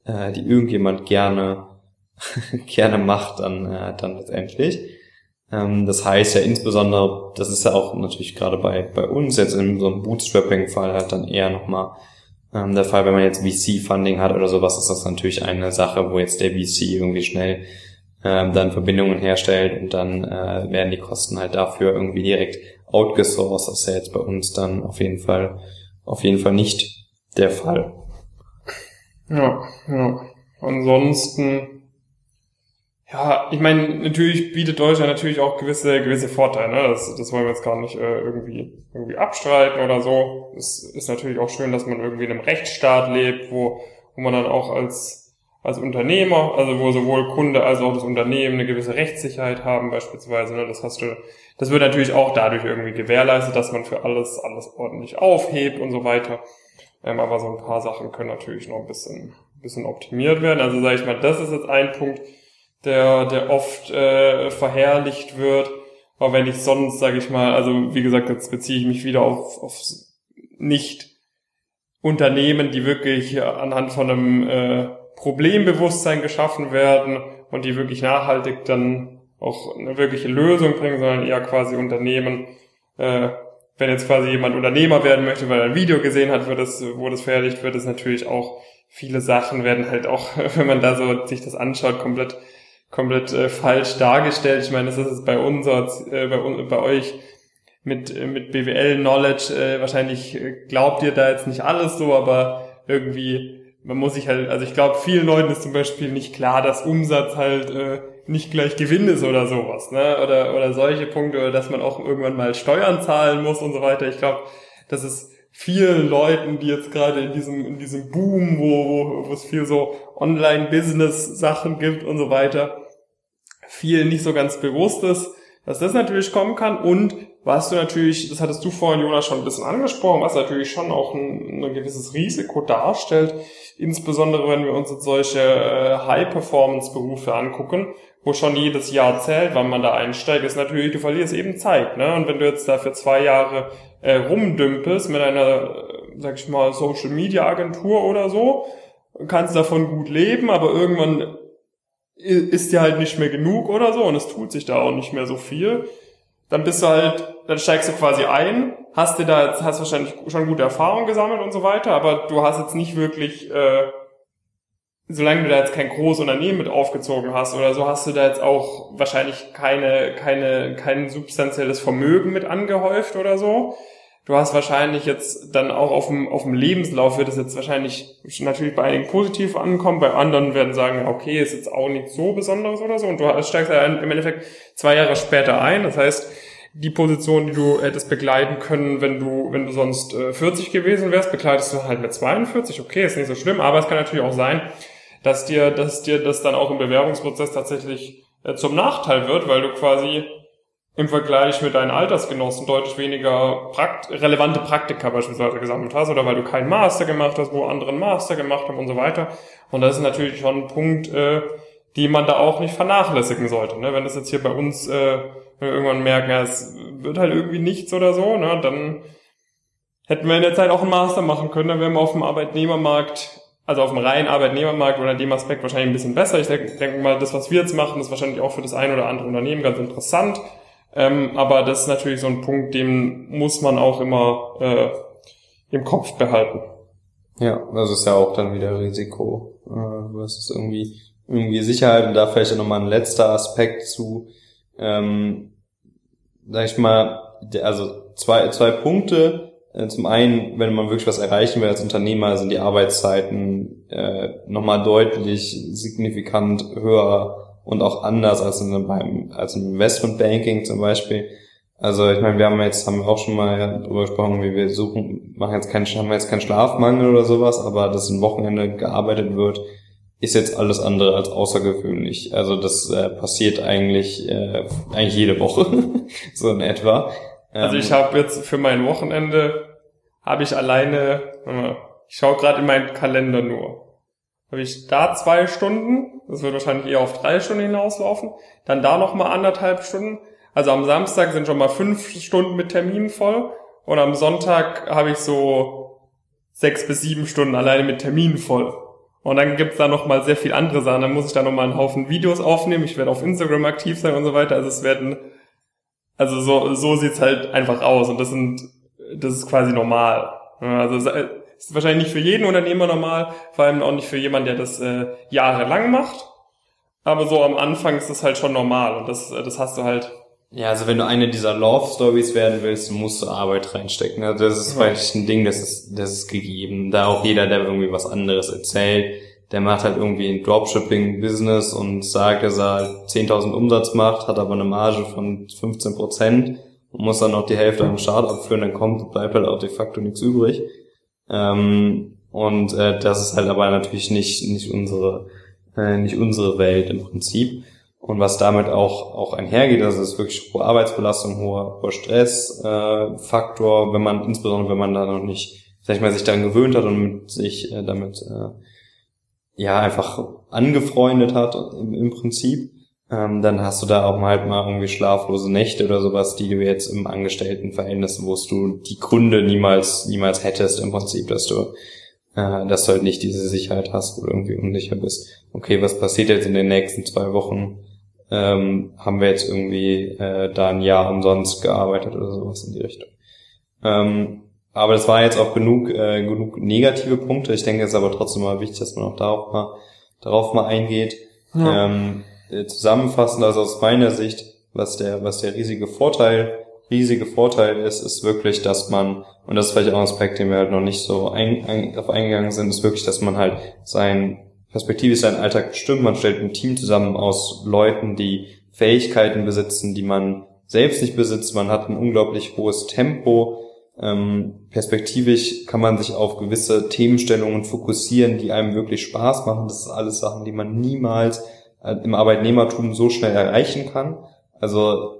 äh, die irgendjemand gerne, gerne macht dann, äh, dann letztendlich. Ähm, das heißt ja insbesondere, das ist ja auch natürlich gerade bei, bei uns jetzt in so einem Bootstrapping-Fall halt dann eher nochmal ähm, der Fall, wenn man jetzt VC-Funding hat oder sowas, ist das natürlich eine Sache, wo jetzt der VC irgendwie schnell ähm, dann Verbindungen herstellt und dann äh, werden die Kosten halt dafür irgendwie direkt outgesourced. Das ist ja jetzt bei uns dann auf jeden Fall, auf jeden Fall nicht der Fall. Ja, ja. Ansonsten ja, ich meine, natürlich bietet Deutschland natürlich auch gewisse gewisse Vorteile. Ne? Das, das wollen wir jetzt gar nicht äh, irgendwie irgendwie abstreiten oder so. Es ist natürlich auch schön, dass man irgendwie in einem Rechtsstaat lebt, wo wo man dann auch als als Unternehmer, also wo sowohl Kunde als auch das Unternehmen eine gewisse Rechtssicherheit haben beispielsweise. Ne? Das hast du, das wird natürlich auch dadurch irgendwie gewährleistet, dass man für alles alles ordentlich aufhebt und so weiter. Ähm, aber so ein paar Sachen können natürlich noch ein bisschen bisschen optimiert werden. Also sage ich mal, das ist jetzt ein Punkt der, der oft äh, verherrlicht wird. Aber wenn ich sonst, sage ich mal, also wie gesagt, jetzt beziehe ich mich wieder auf, auf nicht Unternehmen, die wirklich anhand von einem äh, Problembewusstsein geschaffen werden und die wirklich nachhaltig dann auch eine wirkliche Lösung bringen, sondern eher quasi Unternehmen, äh, wenn jetzt quasi jemand Unternehmer werden möchte, weil er ein Video gesehen hat, wird es, wo das verherrlicht wird, ist natürlich auch viele Sachen werden halt auch, wenn man da so sich das anschaut, komplett komplett äh, falsch dargestellt. Ich meine, das ist bei uns, äh, bei, bei euch mit, äh, mit BWL-Knowledge, äh, wahrscheinlich äh, glaubt ihr da jetzt nicht alles so, aber irgendwie, man muss sich halt, also ich glaube, vielen Leuten ist zum Beispiel nicht klar, dass Umsatz halt äh, nicht gleich Gewinn ist oder sowas, ne? Oder, oder solche Punkte, oder dass man auch irgendwann mal Steuern zahlen muss und so weiter. Ich glaube, das ist vielen Leuten, die jetzt gerade in diesem, in diesem Boom, wo, wo, wo es viel so Online-Business-Sachen gibt und so weiter, viel nicht so ganz bewusst ist, dass das natürlich kommen kann und was du natürlich, das hattest du vorhin, Jonas, schon ein bisschen angesprochen, was natürlich schon auch ein, ein gewisses Risiko darstellt, insbesondere wenn wir uns jetzt solche äh, High-Performance-Berufe angucken, wo schon jedes Jahr zählt, wann man da einsteigt, ist natürlich, du verlierst eben Zeit. Ne? Und wenn du jetzt da für zwei Jahre äh, rumdümpelst mit einer, sag ich mal, Social Media Agentur oder so, kannst davon gut leben, aber irgendwann ist dir halt nicht mehr genug oder so und es tut sich da auch nicht mehr so viel. Dann bist du halt, dann steigst du quasi ein, hast dir da hast wahrscheinlich schon gute Erfahrungen gesammelt und so weiter, aber du hast jetzt nicht wirklich, äh, solange du da jetzt kein großes Unternehmen mit aufgezogen hast oder so, hast du da jetzt auch wahrscheinlich keine, keine, kein substanzielles Vermögen mit angehäuft oder so. Du hast wahrscheinlich jetzt dann auch auf dem, auf dem Lebenslauf wird es jetzt wahrscheinlich natürlich bei einigen positiv ankommen, bei anderen werden sagen, okay, ist jetzt auch nichts so Besonderes oder so und du steigst ja im Endeffekt zwei Jahre später ein. Das heißt, die Position, die du hättest begleiten können, wenn du, wenn du sonst 40 äh, gewesen wärst, begleitest du halt mit 42. Okay, ist nicht so schlimm, aber es kann natürlich auch sein, dass dir, dass dir das dann auch im Bewerbungsprozess tatsächlich äh, zum Nachteil wird, weil du quasi im Vergleich mit deinen Altersgenossen deutlich weniger Prakt relevante Praktika beispielsweise gesammelt hast oder weil du keinen Master gemacht hast, wo andere einen Master gemacht haben und so weiter. Und das ist natürlich schon ein Punkt, äh, die man da auch nicht vernachlässigen sollte. Ne? Wenn das jetzt hier bei uns, äh, irgendwann merken, ja, es wird halt irgendwie nichts oder so, ne, dann hätten wir in der Zeit auch einen Master machen können, dann wären wir auf dem Arbeitnehmermarkt, also auf dem reinen Arbeitnehmermarkt oder in dem Aspekt wahrscheinlich ein bisschen besser. Ich denke, denke mal, das, was wir jetzt machen, ist wahrscheinlich auch für das ein oder andere Unternehmen ganz interessant. Ähm, aber das ist natürlich so ein Punkt, den muss man auch immer äh, im Kopf behalten. Ja, das ist ja auch dann wieder Risiko. Äh, was ist irgendwie irgendwie Sicherheit und da vielleicht nochmal ein letzter Aspekt zu, ähm, sag ich mal, also zwei, zwei Punkte. Äh, zum einen, wenn man wirklich was erreichen will als Unternehmer, sind die Arbeitszeiten äh, nochmal deutlich signifikant höher und auch anders als in beim als im Investmentbanking zum Beispiel. Also ich meine, wir haben jetzt haben wir auch schon mal darüber gesprochen, wie wir suchen, machen jetzt keinen, haben jetzt keinen Schlafmangel oder sowas, aber dass ein Wochenende gearbeitet wird, ist jetzt alles andere als außergewöhnlich. Also das äh, passiert eigentlich äh, eigentlich jede Woche so in etwa. Ähm, also ich habe jetzt für mein Wochenende habe ich alleine, ich schaue gerade in meinen Kalender nur, habe ich da zwei Stunden, das wird wahrscheinlich eher auf drei Stunden hinauslaufen, dann da noch mal anderthalb Stunden. Also am Samstag sind schon mal fünf Stunden mit Terminen voll und am Sonntag habe ich so sechs bis sieben Stunden alleine mit Terminen voll. Und dann gibt's da noch mal sehr viel andere Sachen. Dann muss ich da noch mal einen Haufen Videos aufnehmen. Ich werde auf Instagram aktiv sein und so weiter. Also es werden, also so, so sieht's halt einfach aus. Und das sind, das ist quasi normal. Also es ist wahrscheinlich nicht für jeden Unternehmer normal, vor allem auch nicht für jemanden, der das äh, jahrelang macht. Aber so am Anfang ist das halt schon normal und das, das hast du halt ja, also wenn du eine dieser Love Stories werden willst, musst du Arbeit reinstecken. Also das ist vielleicht ein Ding, das ist, das ist gegeben. Da auch jeder, der irgendwie was anderes erzählt, der macht halt irgendwie ein Dropshipping-Business und sagt, dass er halt 10.000 Umsatz macht, hat aber eine Marge von 15 Prozent und muss dann noch die Hälfte am Start abführen, dann kommt, bleibt halt auch de facto nichts übrig. Ähm, und äh, das ist halt aber natürlich nicht, nicht unsere, äh, nicht unsere Welt im Prinzip und was damit auch, auch einhergeht, also ist wirklich hohe Arbeitsbelastung, hoher, hoher Stressfaktor, äh, wenn man, insbesondere wenn man da noch nicht, sag ich mal, sich daran gewöhnt hat und mit sich äh, damit äh, ja einfach angefreundet hat im, im Prinzip, ähm, dann hast du da auch mal halt mal irgendwie schlaflose Nächte oder sowas, die du jetzt im Angestelltenverhältnis, wo du die Gründe niemals, niemals hättest im Prinzip, dass du äh, dass du halt nicht diese Sicherheit hast, du irgendwie unsicher bist. Okay, was passiert jetzt in den nächsten zwei Wochen? ähm, haben wir jetzt irgendwie äh, da ein Jahr umsonst gearbeitet oder sowas in die Richtung. Ähm, aber das war jetzt auch genug, äh, genug negative Punkte. Ich denke, es ist aber trotzdem mal wichtig, dass man auch darauf mal, darauf mal eingeht. Ja. Ähm, äh, zusammenfassend, also aus meiner Sicht, was der, was der riesige Vorteil, riesige Vorteil ist, ist wirklich, dass man, und das ist vielleicht auch ein Aspekt, den wir halt noch nicht so ein, ein, auf eingegangen sind, ist wirklich, dass man halt sein Perspektive ist sein Alltag bestimmt. Man stellt ein Team zusammen aus Leuten, die Fähigkeiten besitzen, die man selbst nicht besitzt. Man hat ein unglaublich hohes Tempo. Ähm, perspektivisch kann man sich auf gewisse Themenstellungen fokussieren, die einem wirklich Spaß machen. Das ist alles Sachen, die man niemals äh, im Arbeitnehmertum so schnell erreichen kann. Also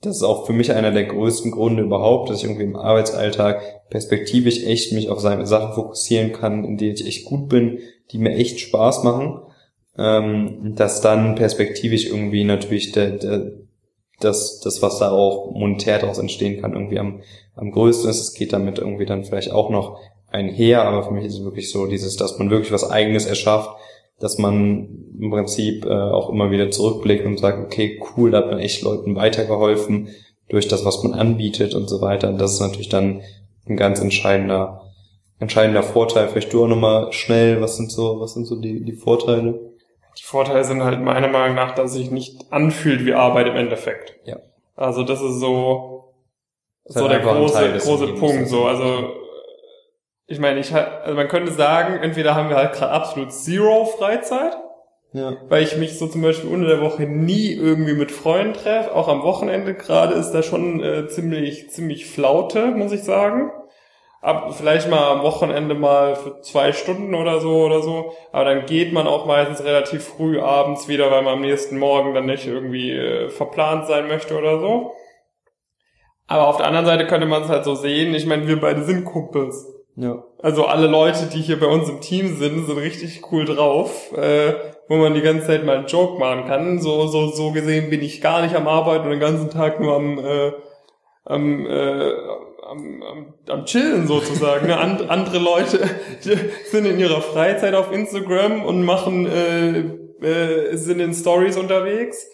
das ist auch für mich einer der größten Gründe überhaupt, dass ich irgendwie im Arbeitsalltag perspektivisch echt mich auf seine Sachen fokussieren kann, in denen ich echt gut bin, die mir echt Spaß machen, ähm, dass dann perspektivisch irgendwie natürlich der, der, das, das, was da auch monetär daraus entstehen kann, irgendwie am, am größten ist. Es geht damit irgendwie dann vielleicht auch noch einher, aber für mich ist es wirklich so dieses, dass man wirklich was Eigenes erschafft, dass man im Prinzip äh, auch immer wieder zurückblickt und sagt, okay, cool, da hat man echt Leuten weitergeholfen durch das, was man anbietet und so weiter. Und das ist natürlich dann ein ganz entscheidender entscheidender Vorteil. Vielleicht du auch nochmal schnell, was sind so, was sind so die, die Vorteile? Die Vorteile sind halt meiner Meinung nach, dass sich nicht anfühlt wie Arbeit im Endeffekt. Ja. Also das ist so, das so der große, große Punkt, so, also, ich meine, ich also man könnte sagen, entweder haben wir halt gerade absolut zero Freizeit, ja. weil ich mich so zum Beispiel unter der Woche nie irgendwie mit Freunden treffe, auch am Wochenende gerade ist da schon äh, ziemlich, ziemlich Flaute, muss ich sagen ab, vielleicht mal am Wochenende mal für zwei Stunden oder so oder so. Aber dann geht man auch meistens relativ früh abends wieder, weil man am nächsten Morgen dann nicht irgendwie äh, verplant sein möchte oder so. Aber auf der anderen Seite könnte man es halt so sehen, ich meine, wir beide sind Kumpels. Ja. Also alle Leute, die hier bei uns im Team sind, sind richtig cool drauf, äh, wo man die ganze Zeit mal einen Joke machen kann. So, so, so gesehen bin ich gar nicht am Arbeiten und den ganzen Tag nur am, äh, am, äh, am, am, am Chillen sozusagen. Ne? And, andere Leute die sind in ihrer Freizeit auf Instagram und machen, äh, äh, sind in Stories unterwegs.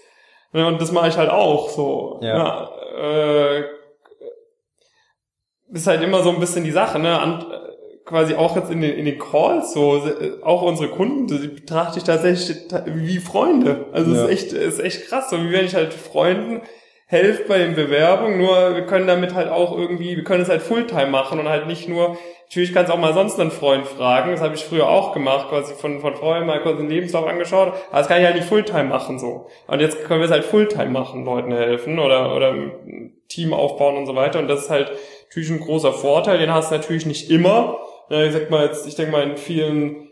Ja, und das mache ich halt auch so. Ja. ja äh, ist halt immer so ein bisschen die Sache, ne? Äh, quasi auch jetzt in den, in den Calls so, auch unsere Kunden, die betrachte ich tatsächlich ta- wie Freunde. Also es Ja. ist echt, ist echt krass. So wie wenn ich halt Freunden helfe bei den Bewerbungen, nur wir können damit halt auch irgendwie, wir können es halt Fulltime machen und halt nicht nur, natürlich kannst du auch mal sonst einen Freund fragen, das habe ich früher auch gemacht, quasi von, von Freunden mal kurz den Lebenslauf angeschaut, aber das kann ich halt nicht Fulltime machen so. Und jetzt können wir es halt Fulltime machen, Leuten helfen oder, oder Team aufbauen und so weiter und das ist halt natürlich ein großer Vorteil, den hast du natürlich nicht immer. Ja, ich sag mal jetzt, ich denke mal in vielen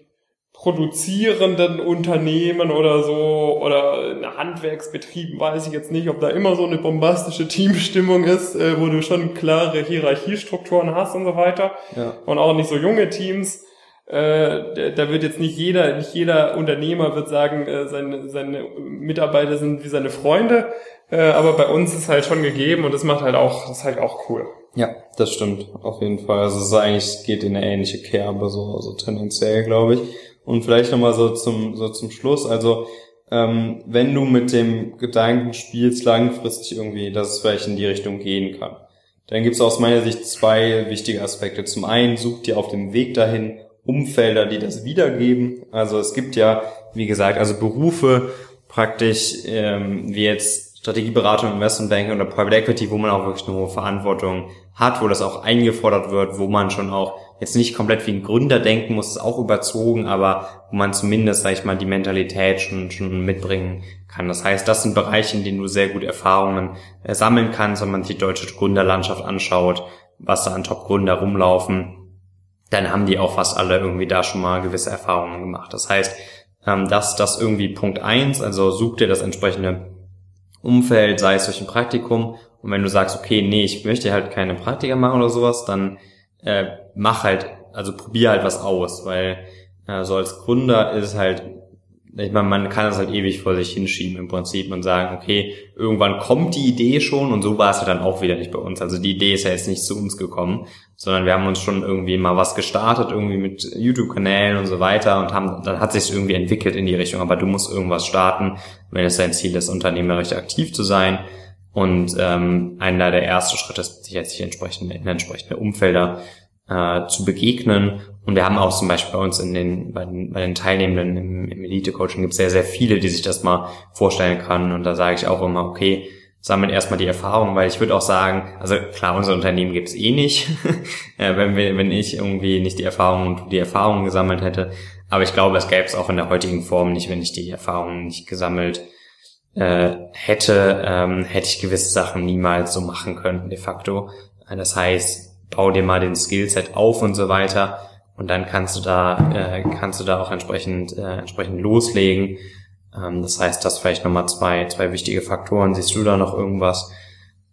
produzierenden Unternehmen oder so oder in Handwerksbetrieben weiß ich jetzt nicht, ob da immer so eine bombastische Teamstimmung ist, äh, wo du schon klare Hierarchiestrukturen hast und so weiter Ja. und auch nicht so junge Teams. Äh, da- wird jetzt nicht jeder, nicht jeder Unternehmer wird sagen, äh, seine, seine Mitarbeiter sind wie seine Freunde, äh, aber bei uns ist halt schon gegeben und das macht halt auch, das ist halt auch cool. Ja, das stimmt, auf jeden Fall. Also es ist eigentlich, geht in eine ähnliche Kerbe, so, so tendenziell, glaube ich. Und vielleicht nochmal so zum, so zum Schluss, also ähm, wenn du mit dem Gedanken spielst, langfristig irgendwie, dass es vielleicht in die Richtung gehen kann, dann gibt es aus meiner Sicht zwei wichtige Aspekte. Zum einen, such dir auf dem Weg dahin Umfelder, die das wiedergeben. Also es gibt ja, wie gesagt, also Berufe praktisch, ähm, wie jetzt Strategieberatung, Investmentbanking oder Private Equity, wo man auch wirklich eine hohe Verantwortung hat, wo das auch eingefordert wird, wo man schon auch jetzt nicht komplett wie ein Gründer denken muss, ist auch überzogen, aber wo man zumindest, sag ich mal, die Mentalität schon, schon mitbringen kann. Das heißt, das sind Bereiche, in denen du sehr gut Erfahrungen äh, sammeln kannst, wenn man sich die deutsche Gründerlandschaft anschaut, was da an Top-Gründer rumlaufen, dann haben die auch fast alle irgendwie da schon mal gewisse Erfahrungen gemacht. Das heißt, ähm, dass das irgendwie Punkt eins, also such dir das entsprechende Umfeld, sei es durch ein Praktikum. Und wenn du sagst, okay, nee, ich möchte halt keine Praktika machen oder sowas, dann äh, mach halt, also probier halt was aus, weil äh, so als Gründer ist es halt, ich meine, man kann das halt ewig vor sich hinschieben im Prinzip und sagen, okay, irgendwann kommt die Idee schon und so war es ja dann auch wieder nicht bei uns. Also die Idee ist ja jetzt nicht zu uns gekommen, sondern wir haben uns schon irgendwie mal was gestartet, irgendwie mit YouTube-Kanälen und so weiter und haben, dann hat sich irgendwie entwickelt in die Richtung, aber du musst irgendwas starten, wenn es dein Ziel ist, unternehmerisch aktiv zu sein. Und ähm, einer der ersten Schritte ist, sich entsprechend in entsprechende Umfelder äh, zu begegnen. Und wir haben auch zum Beispiel bei uns in den, bei den, bei den Teilnehmenden im, im Elite-Coaching gibt es sehr, sehr viele, die sich das mal vorstellen können. Und da sage ich auch immer, okay, sammelt erstmal die Erfahrung, weil ich würde auch sagen, also klar, unser Unternehmen gibt es eh nicht, äh, wenn, wir, wenn ich irgendwie nicht die Erfahrung und die Erfahrung gesammelt hätte. Aber ich glaube, es gäbe es auch in der heutigen Form nicht, wenn ich die Erfahrungen nicht gesammelt äh, hätte, ähm, hätte ich gewisse Sachen niemals so machen können, de facto. Das heißt, bau dir mal den Skillset auf und so weiter und dann kannst du da, äh, kannst du da auch entsprechend, äh, entsprechend loslegen. Ähm, das heißt, das vielleicht nochmal zwei, zwei wichtige Faktoren. Siehst du da noch irgendwas,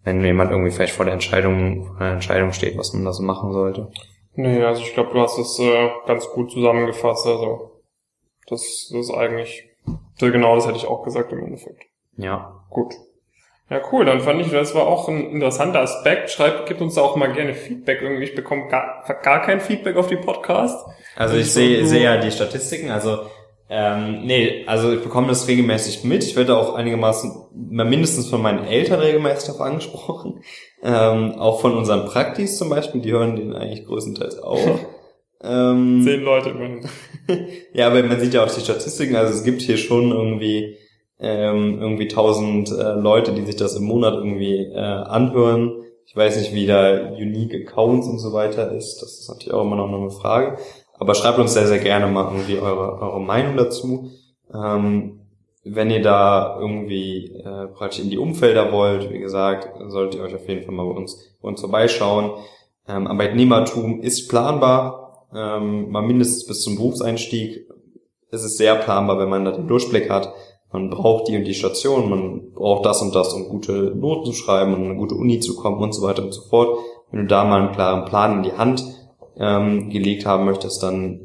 wenn jemand irgendwie vielleicht vor der Entscheidung, vor der Entscheidung steht, was man da so machen sollte? Nee, also ich glaube, du hast es äh, ganz gut zusammengefasst. Also das, das ist eigentlich, genau das hätte ich auch gesagt im Endeffekt. Ja. Gut. Ja, cool. Dann fand ich, das war auch ein interessanter Aspekt. Schreibt, gibt uns da auch mal gerne Feedback irgendwie. Ich bekomme gar, gar kein Feedback auf die Podcasts. Also ich sehe sehe ja die Statistiken, also ähm, nee, also ich bekomme das regelmäßig mit. Ich werde auch einigermaßen, mindestens von meinen Eltern regelmäßig darauf angesprochen. Ähm, auch von unseren Praktis zum Beispiel, die hören den eigentlich größtenteils auch. ähm, Zehn Leute immerhin. ja, aber man sieht ja auch die Statistiken, also es gibt hier schon irgendwie ähm, irgendwie tausend äh, Leute, die sich das im Monat irgendwie äh, anhören. Ich weiß nicht, wie da Unique Accounts und so weiter ist. Das ist natürlich auch immer noch eine Frage. Aber schreibt uns sehr, sehr gerne mal irgendwie eure, eure Meinung dazu. Ähm, wenn ihr da irgendwie äh, praktisch in die Umfelder wollt, wie gesagt, solltet ihr euch auf jeden Fall mal bei uns, bei uns vorbeischauen. Ähm, Arbeitnehmertum ist planbar, ähm, mal mindestens bis zum Berufseinstieg. Es ist sehr planbar, wenn man da den Durchblick hat. man braucht die und die Station, man braucht das und das, um gute Noten zu schreiben und eine gute Uni zu kommen und so weiter und so fort. Wenn du da mal einen klaren Plan in die Hand ähm, gelegt haben möchtest, dann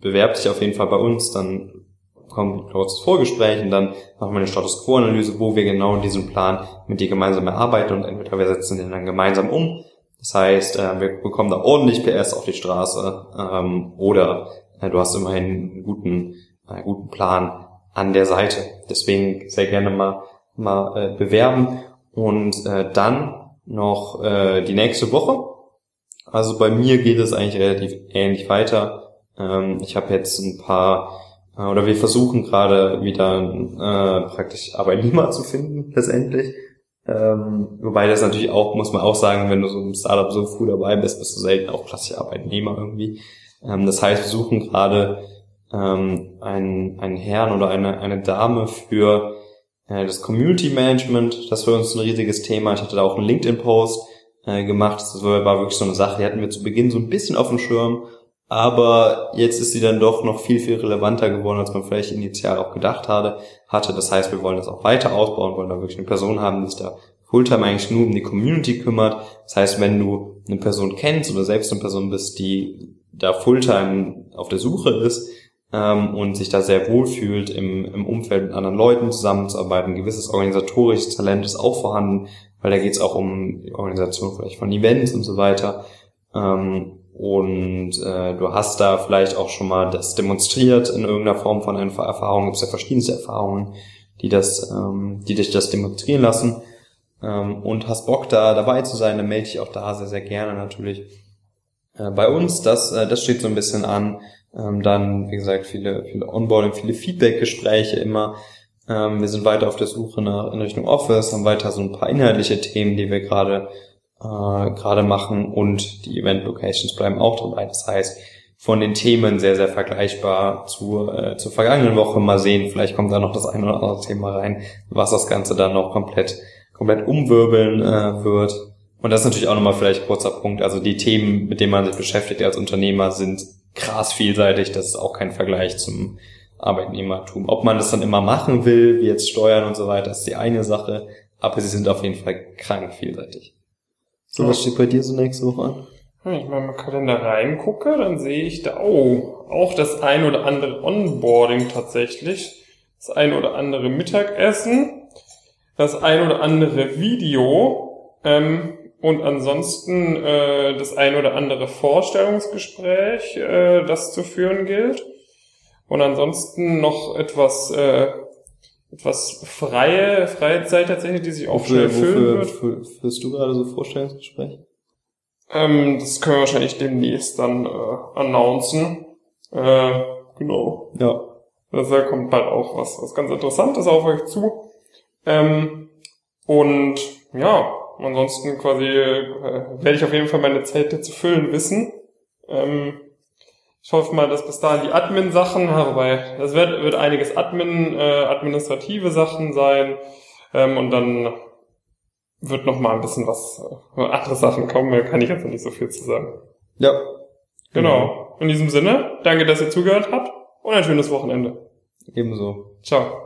bewerb dich auf jeden Fall bei uns, dann kommt ein kurzes Vorgespräch und dann machen wir eine Status Quo-Analyse, wo wir genau diesen Plan mit dir gemeinsam erarbeiten und entweder wir setzen den dann gemeinsam um. Das heißt, äh, wir bekommen da ordentlich PS auf die Straße ähm, oder äh, du hast immerhin einen guten, einen guten Plan an der Seite. Deswegen sehr gerne mal, mal äh, bewerben. Und äh, dann noch äh, die nächste Woche. Also bei mir geht es eigentlich relativ ähnlich weiter. Ähm, ich habe jetzt ein paar, äh, oder wir versuchen gerade wieder äh, praktisch Arbeitnehmer zu finden, letztendlich. Ähm, wobei das natürlich auch, muss man auch sagen, wenn du so im Startup so früh dabei bist, bist du selten auch klassische Arbeitnehmer irgendwie. Ähm, das heißt, wir suchen gerade einen, einen Herrn oder eine, eine Dame für äh, das Community Management. Das war uns ein riesiges Thema. Ich hatte da auch einen LinkedIn-Post äh, gemacht. Das war, wirklich so eine Sache, die hatten wir zu Beginn so ein bisschen auf dem Schirm. Aber jetzt ist sie dann doch noch viel, viel relevanter geworden, als man vielleicht initial auch gedacht hatte. hatte. Das heißt, wir wollen das auch weiter ausbauen, wollen da wirklich eine Person haben, die sich da Fulltime eigentlich nur um die Community kümmert. Das heißt, wenn du eine Person kennst oder selbst eine Person bist, die da Fulltime auf der Suche ist, ähm, und sich da sehr wohl fühlt, im, im Umfeld mit anderen Leuten zusammenzuarbeiten. Ein gewisses organisatorisches Talent ist auch vorhanden, weil da geht es auch um die Organisation vielleicht von Events und so weiter. Ähm, und äh, du hast da vielleicht auch schon mal das demonstriert in irgendeiner Form von einer Erfahrung. Es ja verschiedenste Erfahrungen, die das, ähm, die dich das demonstrieren lassen. Ähm, und hast Bock da dabei zu sein, dann melde dich auch da sehr, sehr gerne natürlich äh, bei uns. Das, äh, das steht so ein bisschen an. Ähm, dann, wie gesagt, viele, viele Onboarding, viele Feedback-Gespräche immer. Ähm, wir sind weiter auf der Suche nach, in Richtung Office, haben weiter so ein paar inhaltliche Themen, die wir gerade äh, gerade machen und die Event Locations bleiben auch dabei. Das heißt, von den Themen sehr, sehr vergleichbar zur, äh, zur vergangenen Woche. Mal sehen, vielleicht kommt da noch das eine oder andere Thema rein, was das Ganze dann noch komplett, komplett umwirbeln äh, wird. Und das ist natürlich auch nochmal vielleicht ein kurzer Punkt. Also die Themen, mit denen man sich beschäftigt als Unternehmer, sind krass vielseitig. Das ist auch kein Vergleich zum Arbeitnehmertum. Ob man das dann immer machen will, wie jetzt Steuern und so weiter, ist die eine Sache. Aber sie sind auf jeden Fall krank vielseitig. So, ja. was steht bei dir so nächste Woche an? Wenn ich mal im Kalender reingucke, dann sehe ich da, oh, auch das ein oder andere Onboarding tatsächlich. Das ein oder andere Mittagessen. Das ein oder andere Video. Ähm, und ansonsten äh, das ein oder andere Vorstellungsgespräch, äh, das zu führen gilt. Und ansonsten noch etwas äh, etwas freie freie Zeit tatsächlich, die sich auch wofür, schnell füllen wofür, wird. Führst du gerade so Vorstellungsgespräch? Ähm, das können wir wahrscheinlich demnächst dann äh, announcen. Äh, genau. Ja. Also da kommt bald auch was, was ganz Interessantes auf euch zu. Ähm, und ja, ansonsten quasi äh, werde ich auf jeden Fall meine Zelte zu füllen wissen. Ähm, ich hoffe mal, dass bis dahin die Admin-Sachen, wobei das wird, wird einiges Admin, äh, administrative Sachen sein ähm, und dann wird noch mal ein bisschen was äh, andere Sachen kommen. Da kann ich jetzt noch nicht so viel zu sagen. Ja. Genau. In diesem Sinne, danke, dass ihr zugehört habt und ein schönes Wochenende. Ebenso. Ciao.